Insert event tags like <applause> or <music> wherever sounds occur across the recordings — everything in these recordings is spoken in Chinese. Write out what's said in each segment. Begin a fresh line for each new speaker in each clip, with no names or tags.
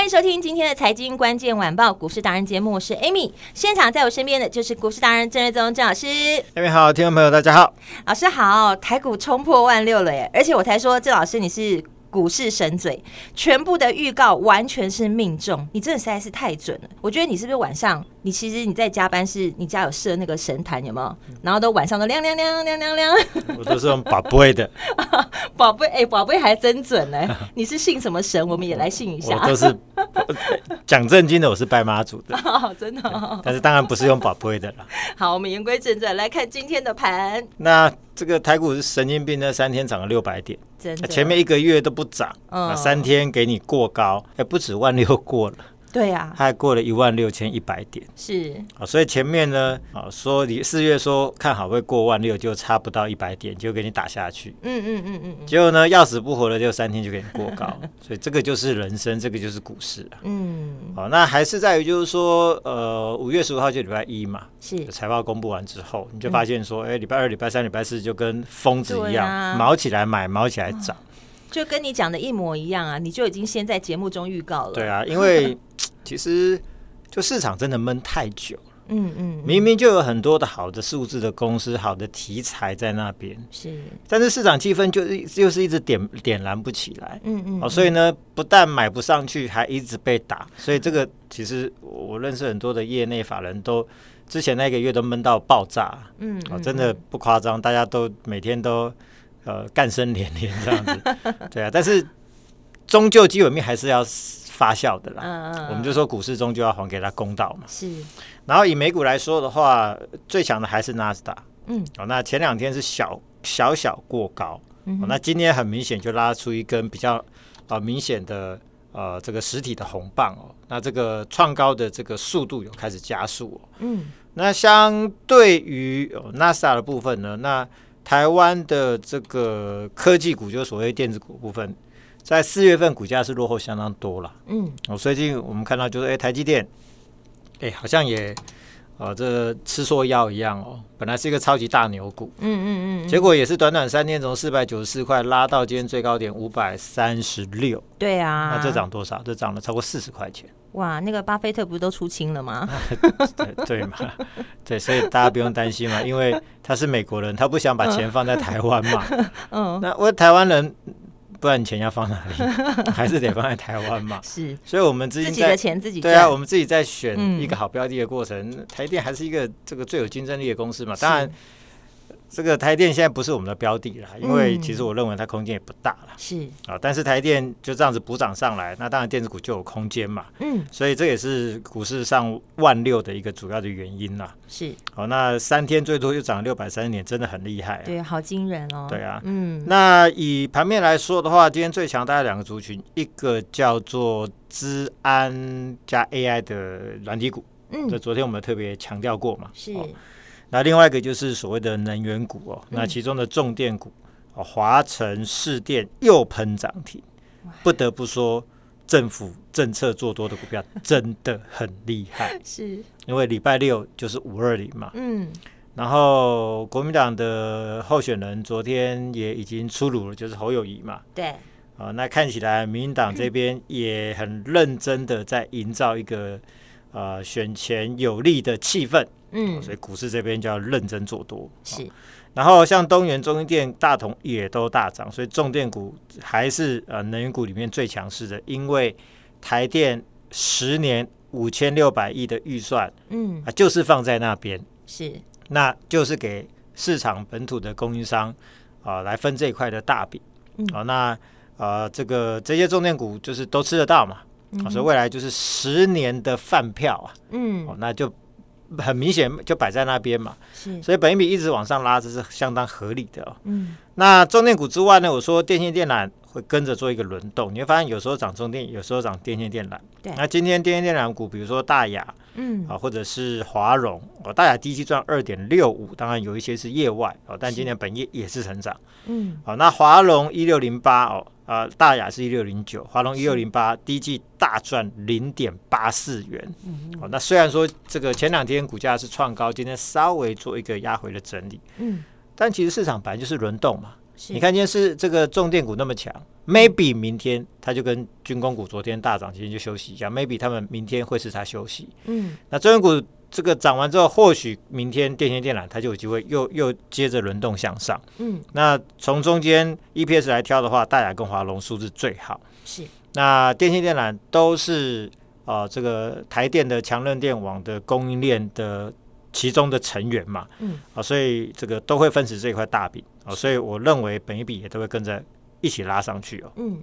欢迎收听今天的财经关键晚报股市达人节目，我是 Amy。现场在我身边的就是股市达人郑瑞宗郑老师。
Amy 好，听众朋友大家好，
老师好。台股冲破万六了耶，而且我才说郑老师你是。股市神嘴，全部的预告完全是命中，你真的实在是太准了。我觉得你是不是晚上，你其实你在加班，是你家有设那个神坛有没有？然后都晚上都亮亮亮亮亮亮。
我都是用宝贝的，<laughs>
宝贝哎，宝贝还真准呢。你是信什么神？我们也来信一下。
我都是讲正经的，我是拜妈祖的，<laughs>
真的、哦。
但是当然不是用宝贝的了。
好，我们言归正传，来看今天的盘。
那这个台股是神经病，那三天涨了六百点。前面一个月都不涨，嗯，三天给你过高，还不止万六过了。
对呀，
他还过了一万六千一百点，
是。
啊，所以前面呢，啊，说你四月说看好会过万六，就差不到一百点就给你打下去，
嗯嗯嗯嗯，
结果呢，要死不活的就三天就给你过高，<laughs> 所以这个就是人生，这个就是股市啊，
嗯，
好，那还是在于就是说，呃，五月十五号就礼拜一嘛，
是。
财报公布完之后，你就发现说，哎，礼拜二、礼拜三、礼拜四就跟疯子一样，毛起来买，毛起来涨，
就跟你讲的一模一样啊，你就已经先在节目中预告了，
对啊，因为。其实，就市场真的闷太久了，
嗯嗯，
明明就有很多的好的数字的公司，好的题材在那边，
是，
但是市场气氛就是就是一直点点燃不起来，
嗯嗯，
哦，所以呢，不但买不上去，还一直被打，所以这个其实我认识很多的业内法人都之前那个月都闷到爆炸，
嗯，
哦，真的不夸张，大家都每天都呃干声连连这样子，<laughs> 对啊，但是终究基本面还是要。发酵的啦，
嗯嗯，
我们就说股市中就要还给他公道嘛。
是，
然后以美股来说的话，最强的还是纳斯达。
嗯，
哦，那前两天是小小小过高，
嗯，
哦，那今天很明显就拉出一根比较呃明显的呃这个实体的红棒哦，那这个创高的这个速度有开始加速哦。
嗯，
那相对于纳斯达的部分呢，那台湾的这个科技股，就是所谓电子股部分。在四月份股价是落后相当多了，
嗯，
我，最近我们看到就是，哎，台积电，哎，好像也，呃，这个、吃错药一样哦，本来是一个超级大牛股，
嗯嗯嗯，
结果也是短短三天从四百九十四块拉到今天最高点五百三十六，
对啊，
那这涨多少？这涨了超过四十块钱，
哇，那个巴菲特不是都出清了吗？<laughs>
对对嘛，对，所以大家不用担心嘛，因为他是美国人，他不想把钱放在台湾嘛，<laughs>
嗯，
那我台湾人。不然你钱要放哪里？<laughs> 还是得放在台湾嘛。<laughs>
是，
所以我们自己，
自己的钱自己。
对啊，我们自己在选一个好标的的过程，嗯、台电还是一个这个最有竞争力的公司嘛。当然。这个台电现在不是我们的标的了，因为其实我认为它空间也不大了。
是
啊，但是台电就这样子补涨上来，那当然电子股就有空间嘛。
嗯，
所以这也是股市上万六的一个主要的原因啦。
是，
好，那三天最多就涨了六百三十点，真的很厉害。
对，好惊人哦。
对啊，
嗯，
那以盘面来说的话，今天最强大概两个族群，一个叫做资安加 AI 的软体股。嗯，这昨天我们特别强调过嘛。
是。
那另外一个就是所谓的能源股哦，那其中的重电股哦，华晨、市电又喷涨停，不得不说政府政策做多的股票真的很厉害。<laughs>
是，
因为礼拜六就是五二零嘛，
嗯，
然后国民党的候选人昨天也已经出炉了，就是侯友谊嘛，
对，
啊，那看起来民进党这边也很认真的在营造一个呃选前有利的气氛。
嗯，
所以股市这边就要认真做多。
是，
然后像东元、中兴电、大同也都大涨，所以重电股还是呃能源股里面最强势的。因为台电十年五千六百亿的预算，
嗯
啊，就是放在那边，
是，
那就是给市场本土的供应商啊、呃、来分这一块的大饼。
嗯，
好、呃，那呃这个这些重电股就是都吃得到嘛。所以未来就是十年的饭票啊，
嗯。
哦，那就很明显就摆在那边嘛，
是，
所以本益比一直往上拉，这是相当合理的哦。
嗯。
那重电股之外呢，我说电线电缆会跟着做一个轮动，你会发现有时候涨中电，有时候涨电线电缆。
对
那今天电线电缆股，比如说大亚
嗯
啊，或者是华融哦，大亚第一季赚二点六五，当然有一些是业外哦，但今年本业也是成长。
嗯
好，那华荣一六零八哦，啊，大亚是一六零九，华荣一六零八，第一季大赚零点八四元。
嗯
哦，那虽然说这个前两天股价是创高，今天稍微做一个压回的整理，
嗯，
但其实市场本来就是轮动嘛。
是。
你看，今天是这个重电股那么强，maybe 明天它就跟军工股昨天大涨，今天就休息一下，maybe 他们明天会是它休息。
嗯。
那中元股这个涨完之后，或许明天电线电缆它就有机会又又接着轮动向上。
嗯。
那从中间 EPS 来挑的话，大雅跟华龙数字最好。
是，
那电线电缆都是呃这个台电的强韧电网的供应链的其中的成员嘛，
嗯。
啊、所以这个都会分食这一块大饼啊、所以我认为本一比也都会跟着一起拉上去哦。
嗯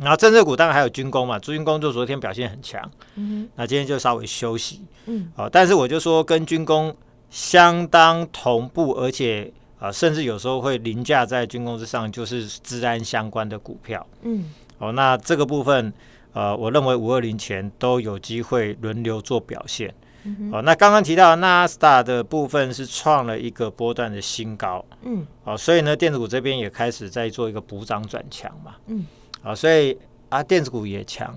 然后政策股当然还有军工嘛，军工就昨天表现很强，
嗯
那今天就稍微休息。
嗯
好、但是我就说跟军工相当同步，而且啊、甚至有时候会凌驾在军工之上，就是治安相关的股票。
嗯
哦，那这个部分，呃，我认为五二零前都有机会轮流做表现。
嗯
哦，那刚刚提到纳斯达的部分是创了一个波段的新高。
嗯
哦，所以呢，电子股这边也开始在做一个补涨转强嘛。
嗯。
啊、所以啊，电子股也强，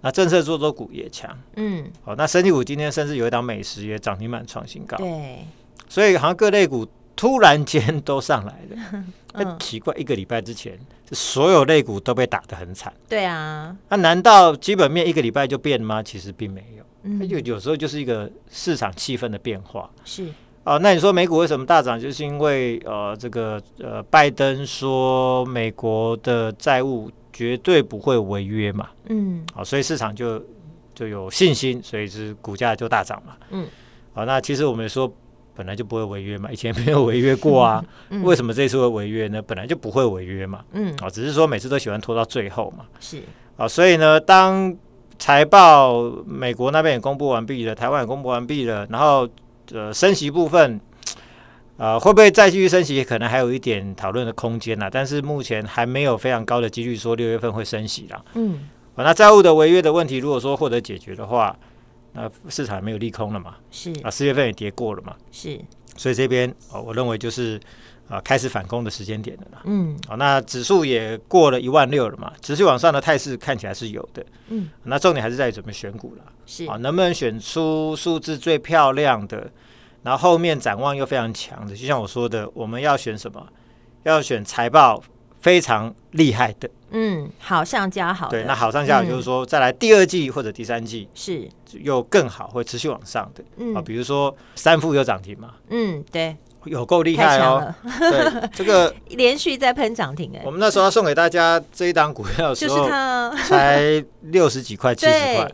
那政策做多股也强。
嗯，
哦，那生技股今天甚至有一档美食也涨停板创新高。
对，
所以好像各类股突然间都上来了。那、<laughs>
嗯
奇怪，一个礼拜之前，所有类股都被打得很惨。
对啊，
那难道基本面一个礼拜就变吗？其实并没有，
嗯
有有时候就是一个市场气氛的变化。
是，
哦，那你说美股为什么大涨？就是因为呃，这个呃，拜登说美国的债务绝对不会违约嘛，
嗯
好、所以市场就就有信心，所以是股价就大涨嘛。
嗯，
好、那其实我们说本来就不会违约嘛，以前没有违约过啊，<laughs>
嗯
为什么这次会违约呢？本来就不会违约嘛，
嗯
啊、只是说每次都喜欢拖到最后嘛。
是，
啊，所以呢，当财报美国那边也公布完毕了，台湾也公布完毕了，然后呃升息部分，呃会不会再继续升息，可能还有一点讨论的空间啦。但是目前还没有非常高的几率说六月份会升息啦。
嗯
啊，那债务的违约的问题，如果说获得解决的话，那市场没有利空了嘛。
是
啊，四月份也跌过了嘛，
是，
所以这边哦，我认为就是啊开始反攻的时间点了啦。
嗯
好，那指数也过了一万六了嘛，持续往上的态势看起来是有的。
嗯，
那重点还是在于怎么选股了。
是
啊，能不能选出数字最漂亮的，然后后面展望又非常强的？就像我说的，我们要选什么？要选财报非常厉害的。
嗯，好上加好，
对，那好上加好就是说，再来第二季或者第三季
是，
又更好，会持续往上的。
嗯
啊，比如说三富有涨停嘛，
嗯，对，
有够
厉
害哦。对，这个 <laughs>
连续在喷涨停哎
我，们那时候要送给大家这一档股票的时候
就是
候，
它啊。
才六十几块、七十
块。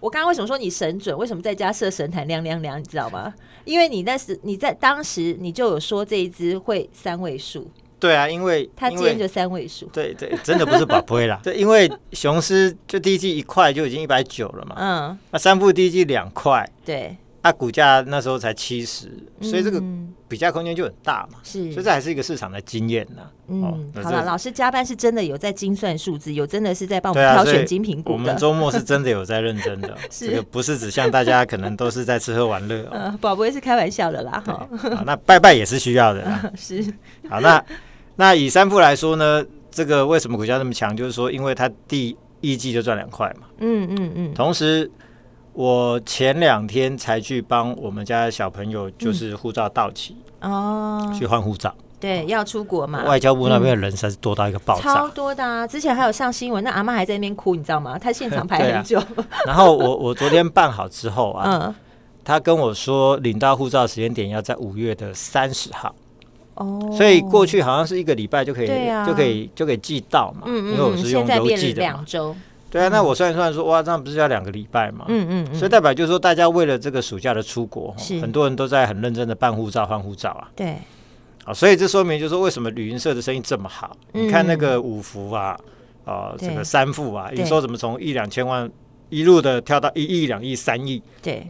我刚刚为什么说你神准？为什么在家设神坛亮亮亮？你知道吗？因为你那时你在当时你就有说这一只会三位数，
对啊，因为
它今天就三位数。
对对，真的不是宝贝啦。<laughs> 对，因为雄狮就第一季一块就已经一百九了嘛，
嗯，
那三部第一季两块，
对，
那股价那时候才七十，所以这个
嗯
比价空间就很大嘛。
是
所以这还是一个市场的经验呐。哦
嗯，好了，老师加班是真的有在精算数字，有真的是在帮我们挑选精品股的。
我们周末是真的有在认真的，<laughs>
是
这个不是只像大家可能都是在吃喝玩乐哦。<laughs>
呃，宝贝是开玩笑的啦，哈，
好，那拜拜也是需要的啦。<laughs>
是，
好，那那以三富来说呢，这个为什么股价那么强？就是说，因为它第一季就赚两块嘛。
嗯嗯嗯，
同时，我前两天才去帮我们家小朋友，就是护照到期、
哦，
去换护照。
对，要出国嘛，
外交部那边的人实在是多到一个爆炸。
超多的啊！之前还有上新闻，那阿妈还在那边哭，你知道吗？她现场排很久。
然后我 <laughs> 我昨天办好之后啊，
嗯，
他跟我说领到护照时间点要在五月的三十号，
哦，
所以过去好像是一个礼拜就可以、
啊
就可以就可以寄到嘛。
嗯嗯
因为我
嗯，
是用
邮
寄的嘛。
两周。
对啊，那我算一算说，哇，这样不是要两个礼拜嘛？
嗯嗯嗯，
所以代表就是说，大家为了这个暑假的出国，
是。
很多人都在很认真的办护照、换护照啊。
对，
啊，所以这说明就是说，为什么旅行社的生意这么好？
嗯。
你看那个五福啊，啊、
对。
这个三富啊，
对。
营收怎么从一两千万一路的跳到一亿、两亿、三亿，
对，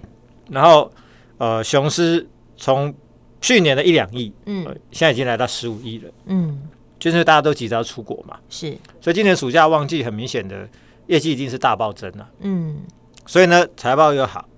然后呃，雄狮从去年的一两亿，嗯、呃，现在已经来到十五亿了，嗯，就是大家都急着要出国嘛，
是，
所以今年暑假旺季很明显的业绩一定是大暴增了，嗯，所以呢，财报又好。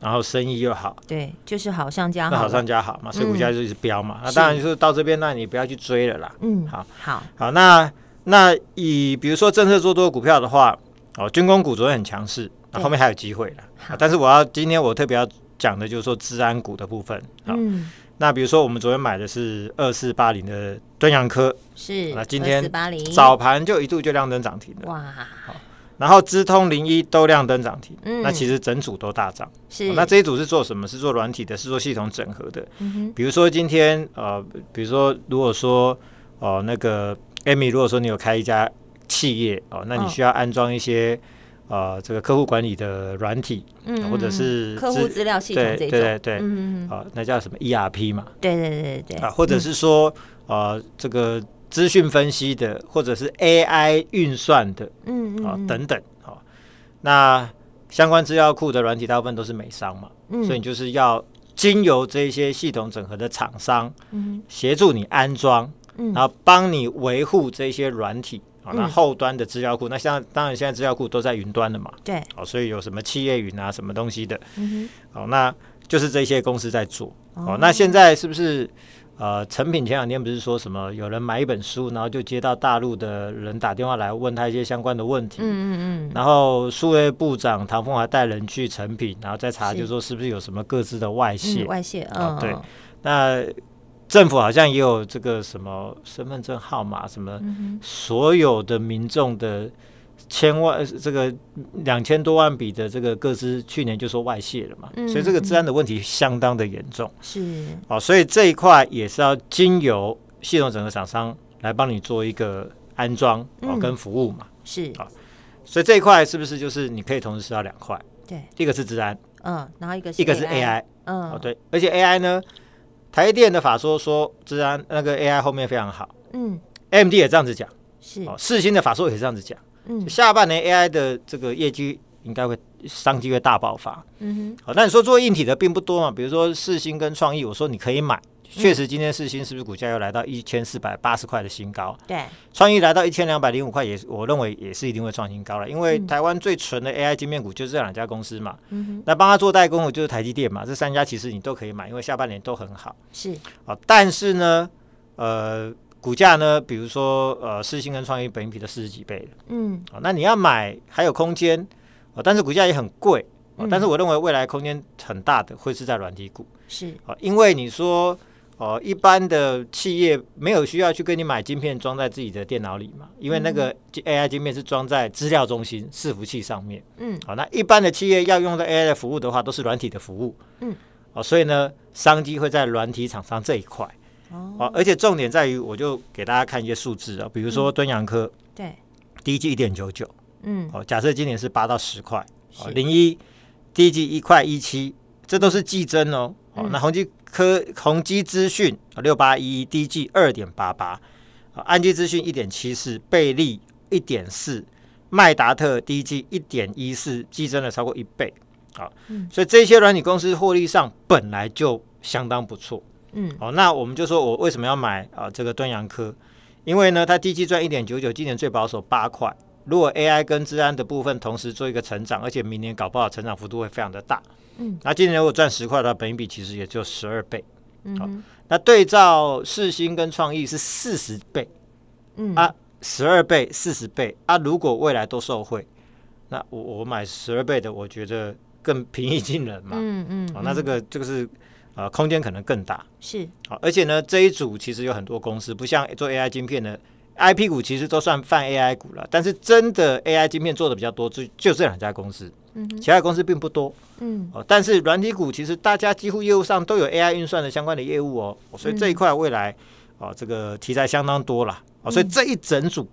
然后生意又好，
对，就是好上加好，
好上加好嘛，所以股价就一直飙嘛。嗯、那当然就是到这边，那你不要去追了啦。嗯，好，
好，
好。那那以比如说政策做多股票的话，哦，军工股昨天很强势，那后面还有机会了。但是我要今天我特别要讲的就是说治安股的部分。嗯，那比如说我们昨天买的是二四八零的敦阳科，
是，
那今天早盘就一度就亮灯涨停了。哇，好。然后资通零一都亮灯涨停，嗯、那其实整组都大涨。是、哦，那这一组是做什么？是做软体的，是做系统整合的。比如说今天呃，比如说如果说哦、呃、那个 Amy，如果说你有开一家企业哦，那你需要安装一些、哦、呃这个客户管理的软体，嗯、或者是
客户资料系统这种，对
对对，嗯啊、呃，那叫什么 ERP 嘛？
对对对对啊，
或者是说、嗯、呃这个。资讯分析的，或者是 AI 运算的，嗯嗯，啊、哦、等等，好、哦，那相关资料库的软体大部分都是美商嘛，嗯、所以你就是要经由这些系统整合的厂商，嗯，协助你安装，嗯，然后帮你维护这些软体，啊、哦，那后端的资料库，嗯、那像当然现在资料库都在云端的嘛，对，哦，所以有什么企业云啊，什么东西的，嗯哼，哦，那就是这些公司在做，哦，哦。那现在是不是？呃，成品前两天不是说什么有人买一本书，然后就接到大陆的人打电话来问他一些相关的问题。嗯嗯嗯。然后数位部长唐凤华带人去成品，然后再查，就说是不是有什么各自的外泄？
外泄
啊，对。那政府好像也有这个什么身份证号码，什么所有的民众的。千万这个两千多万笔的这个个资，去年就说外泄了嘛，嗯、所以这个治安的问题相当的严重。是哦，所以这一块也是要经由系统整个厂商来帮你做一个安装哦跟服务嘛。是啊、哦，所以这一块是不是就是你可以同时吃到两块？对，一个是治安，
嗯，然后一个是
一个是 AI，嗯，哦对，而且 AI 呢，台电的法说说治安那个 AI 后面非常好，嗯，AMD 也这样子讲，是哦，世芯的法说也是这样子讲。嗯，下半年 AI 的这个业绩应该会商机会大爆发。嗯哼，好，那你说做硬体的并不多嘛？比如说四星跟创意，我说你可以买，确实今天四星是不是股价又来到一千四百八十块的新高？对，创意来到一千两百零五块，也我认为也是一定会创新高了。因为台湾最纯的 AI 晶片股就是这两家公司嘛。嗯哼，那帮他做代工的就是台积电嘛。这三家其实你都可以买，因为下半年都很好。是，好，但是呢，呃。股价呢？比如说，呃，世芯跟创意本益比的四十几倍嗯，啊，那你要买还有空间，哦，但是股价也很贵，哦，但是我认为未来空间很大的会是在软体股，是，啊，因为你说，哦，一般的企业没有需要去跟你买晶片装在自己的电脑里嘛，因为那个 AI 晶片是装在资料中心伺服器上面，嗯，好，那一般的企业要用到 AI 的服务的话，都是软体的服务，嗯，哦，所以呢，商机会在软体厂商这一块。哦，而且重点在于，我就给大家看一些数字啊，比如说敦洋科，对，第一季一点九九，嗯，哦，假设今年是八到十块，哦，零一第一季一块一七，这都是季增哦，哦，那宏基科宏基资讯六八一一，第一季二点八八，啊，安基资讯一点七四，贝利一点四，麦达特第一季一点一四，季增了超过一倍，好，所以这些软体公司获利上本来就相当不错。嗯，哦，那我们就说我为什么要买啊？这个端阳科，因为呢，它第一季赚一点九九，今年最保守八块。如果 AI 跟治安的部分同时做一个成长，而且明年搞不好成长幅度会非常的大。嗯，那今年如果赚十块的话，本益比其实也就十二倍。嗯哼，好，那对照世新跟创意是四十倍。嗯啊，十二倍、四十倍啊，如果未来都受惠，那我我买十二倍的，我觉得更平易近人嘛。嗯嗯，哦，那这个这个是。啊、呃，空间可能更大，是。好，而且呢，这一组其实有很多公司，不像做 AI 晶片的 IP 股，其实都算泛 AI 股了。但是真的 AI 晶片做的比较多，就就这两家公司，嗯，其他公司并不多，嗯，哦，但是软体股其实大家几乎业务上都有 AI 运算的相关的业务哦，所以这一块未来哦，这个题材相当多了，哦，所以这一整组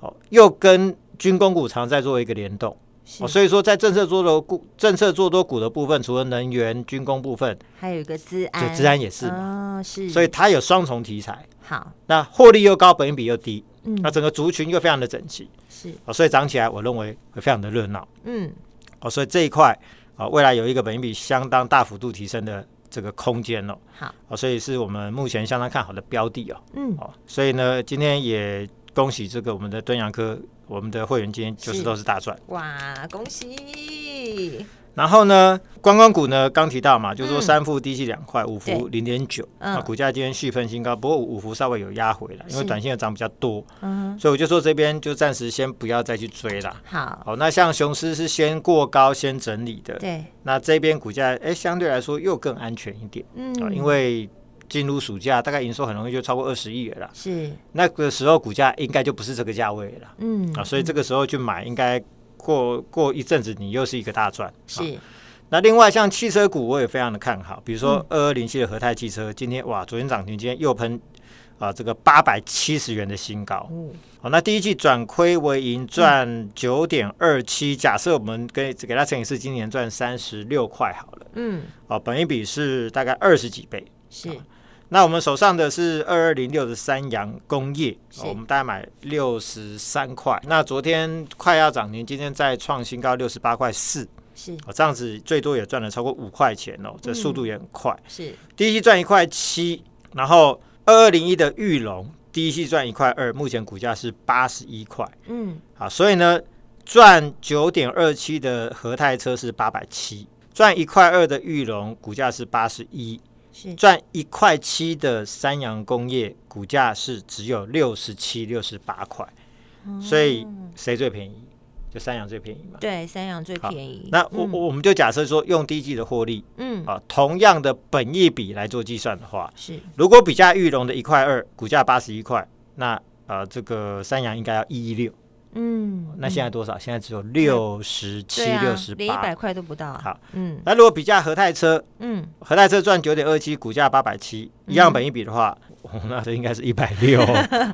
哦，又跟军工股常在做一个联动。是。哦，所以说在政策做多股、政策做多股的部分，除了能源、军工部分，
还有一个资安，
就资安也是嘛，
哦、是，
所以它有双重题材。
好，
那获利又高，本益比又低，嗯，那整个族群又非常的整齐，是，哦，所以涨起来，我认为会非常的热闹，嗯，哦，所以这一块啊，未来有一个本益比相当大幅度提升的这个空间哦。
好，
哦，所以是我们目前相当看好的标的哦。
嗯，
哦，所以呢，今天也恭喜这个我们的敦洋科，我们的会员今天就是都是大赚。
哇，恭喜！
然后呢，观光股呢，刚提到嘛，就是说三幅低吸两块，五幅零点九，啊，股价今天续喷新高，不过五幅稍微有压回来，因为短线的涨比较多，嗯，所以我就说这边就暂时先不要再去追了。
好，
好，那像雄狮是先过高先整理的，
对，
那这边股价哎相对来说又更安全一点，嗯，因为进入暑假，大概营收很容易就超过二十亿了啦，
是，
那个时候股价应该就不是这个价位了，
嗯，
啊，所以这个时候去买应该。过过一阵子，你又是一个大赚。
是，
那另外像汽车股，我也非常的看好，比如说二二零七的和泰汽车，今天哇，昨天涨停，今天又喷啊这个八百七十元的新高。嗯，好，那第一季转亏为盈，赚九点二七。假设我们给给它乘以四，今年赚三十六块好了。嗯，哦，本一比是大概二十几倍。
是。
那我们手上的是二二零六的三洋工业，我们大概买六十三块。那昨天快要涨停，今天再创新高六十八块四，
是
哦，这样子最多也赚了超过五块钱哦，这速度也很快。
是
第一期赚一块七，然后二二零一的玉龙第一期赚一块二，目前股价是八十一块。嗯，好，所以呢，赚九点二七的和泰车是八百七，赚一块二的玉龙股价是八十一。赚一块七的三洋工业股价是只有六十七、六十八块，所以谁最便宜？就三洋最便宜嘛。
对，三洋最便宜。
那我我们就假设说，用第一季的获利，嗯啊，同样的本益比来做计算的话，
是
如果比价玉龙的一块二，股价八十一块，那呃这个三洋应该要一一六。嗯，那现在多少？现在只有六十七、六十八，
连一百块都不到。
好，嗯，那如果比价和泰车，嗯，和泰车赚九点二七，股价八百七，一样本一比的话，那这应该是一百六，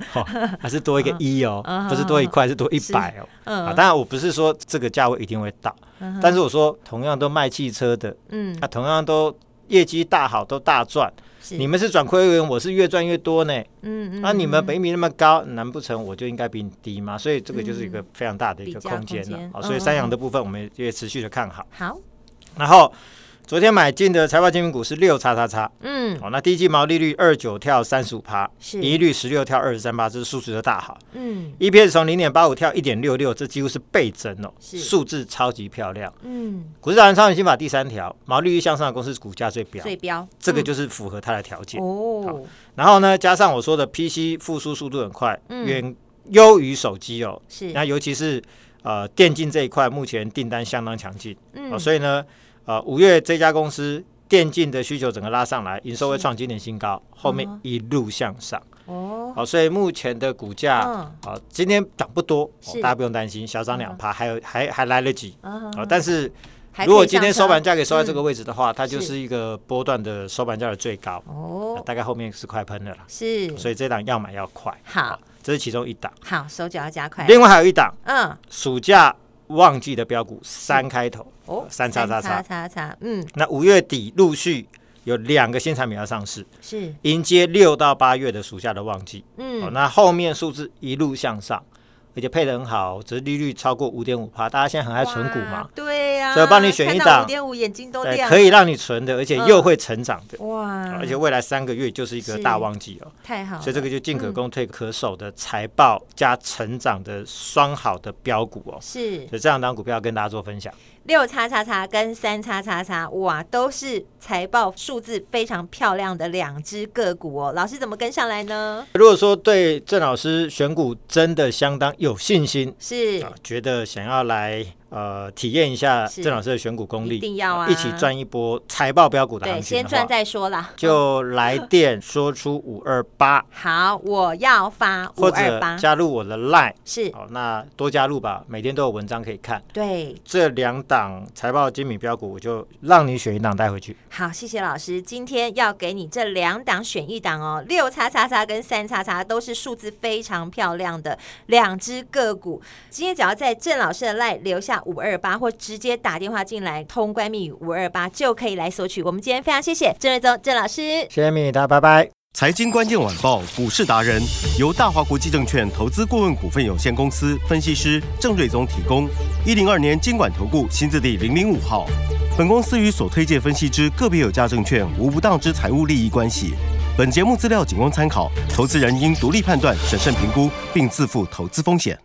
<laughs> 还是多一个一哦，不是多一块，是多一百哦。啊，当然我不是说这个价位一定会到，但是我说同样都卖汽车的，嗯，它同样都业绩大好，都大赚。你们是转亏为盈，我是越赚越多呢。嗯嗯，那你们北米那么高，难不成我就应该比你低吗？所以这个就是一个非常大的一个空间了。好，所以三阳的部分我们也持续的看好。
好，
然后。昨天买进的财报精品股是六叉叉叉，嗯，哦，那第一季毛利率二九跳三十五趴，是，盈利率十六跳二十三趴，这是数值的大好，嗯，EPS 从零点八五跳一点六六，这几乎是倍增哦，是，数字超级漂亮，嗯，股市达人超级心法第三条，毛利率向上的公司股价最标，
最标，
这个就是符合它的条件。哦。然后呢，加上我说的 PC 复苏速度很快，远优于手机哦，是，那尤其是呃电竞这一块，目前订单相当强劲，嗯，所以呢。呃，五月这家公司电竞的需求整个拉上来，营收会创今年新高，后面一路向上。哦，好，所以目前的股价，好，今天涨不多，大家不用担心，小涨两趴，还有还还来得及。啊，但是如果今天收盘价可以收在这个位置的话，它就是一个波段的收盘价的最高。哦，大概后面是快喷的了。是，所以这档要买要快。
好，
这是其中一档。
好，手脚要加快。
另外还有一档，嗯，暑假。旺季的标股三开头哦，三叉叉叉。
叉叉，嗯，
那五月底陆续有两个新产品要上市，
是。
迎接六到八月的暑假的旺季，嗯，哦，那后面数字一路向上。而且配的很好，只是利率超过五点五趴，大家现在很爱存股嘛？
对呀，
所以帮你选一档
五点五，眼睛都
亮，可以让你存的，而且又会成长的。哇！而且未来三个月就是一个大旺季哦，
太好。
所以这个就进可攻退可守的财报加成长的双好的标股哦。是，所以这两档股票跟大家做分享。
六叉叉叉跟三叉叉叉，哇，都是财报数字非常漂亮的两只个股哦。老师怎么跟上来呢？
如果说对郑老师选股真的相当有信心，
是、
啊、觉得想要来。呃，体验一下郑老师的选股功力，
一定要啊！
一起赚一波财报标股的行情。
对，先赚再说啦。
就来电说出五二八。
好，我要发五二八。
或者加入我的 Line。
是。
好，那多加入吧，每天都有文章可以看。
对。
这两档财报精品标股，我就让你选一档带回去。
好，谢谢老师。今天要给你这两档选一档哦，六叉叉叉跟三叉叉都是数字非常漂亮的两只个股。今天只要在郑老师的 Line 留下。五二八，或直接打电话进来，通关密语五二八就可以来索取。我们今天非常谢谢郑瑞宗郑老师，
谢谢米达，拜拜。
财经关键晚报股市达人由大华国际证券投资顾问股份有限公司分析师郑瑞宗提供。一零二年经管投顾新字第零零五号。本公司与所推介分析之个别有价证券无不当之财务利益关系。本节目资料仅供参考，投资人应独立判断、审慎评估，并自负投资风险。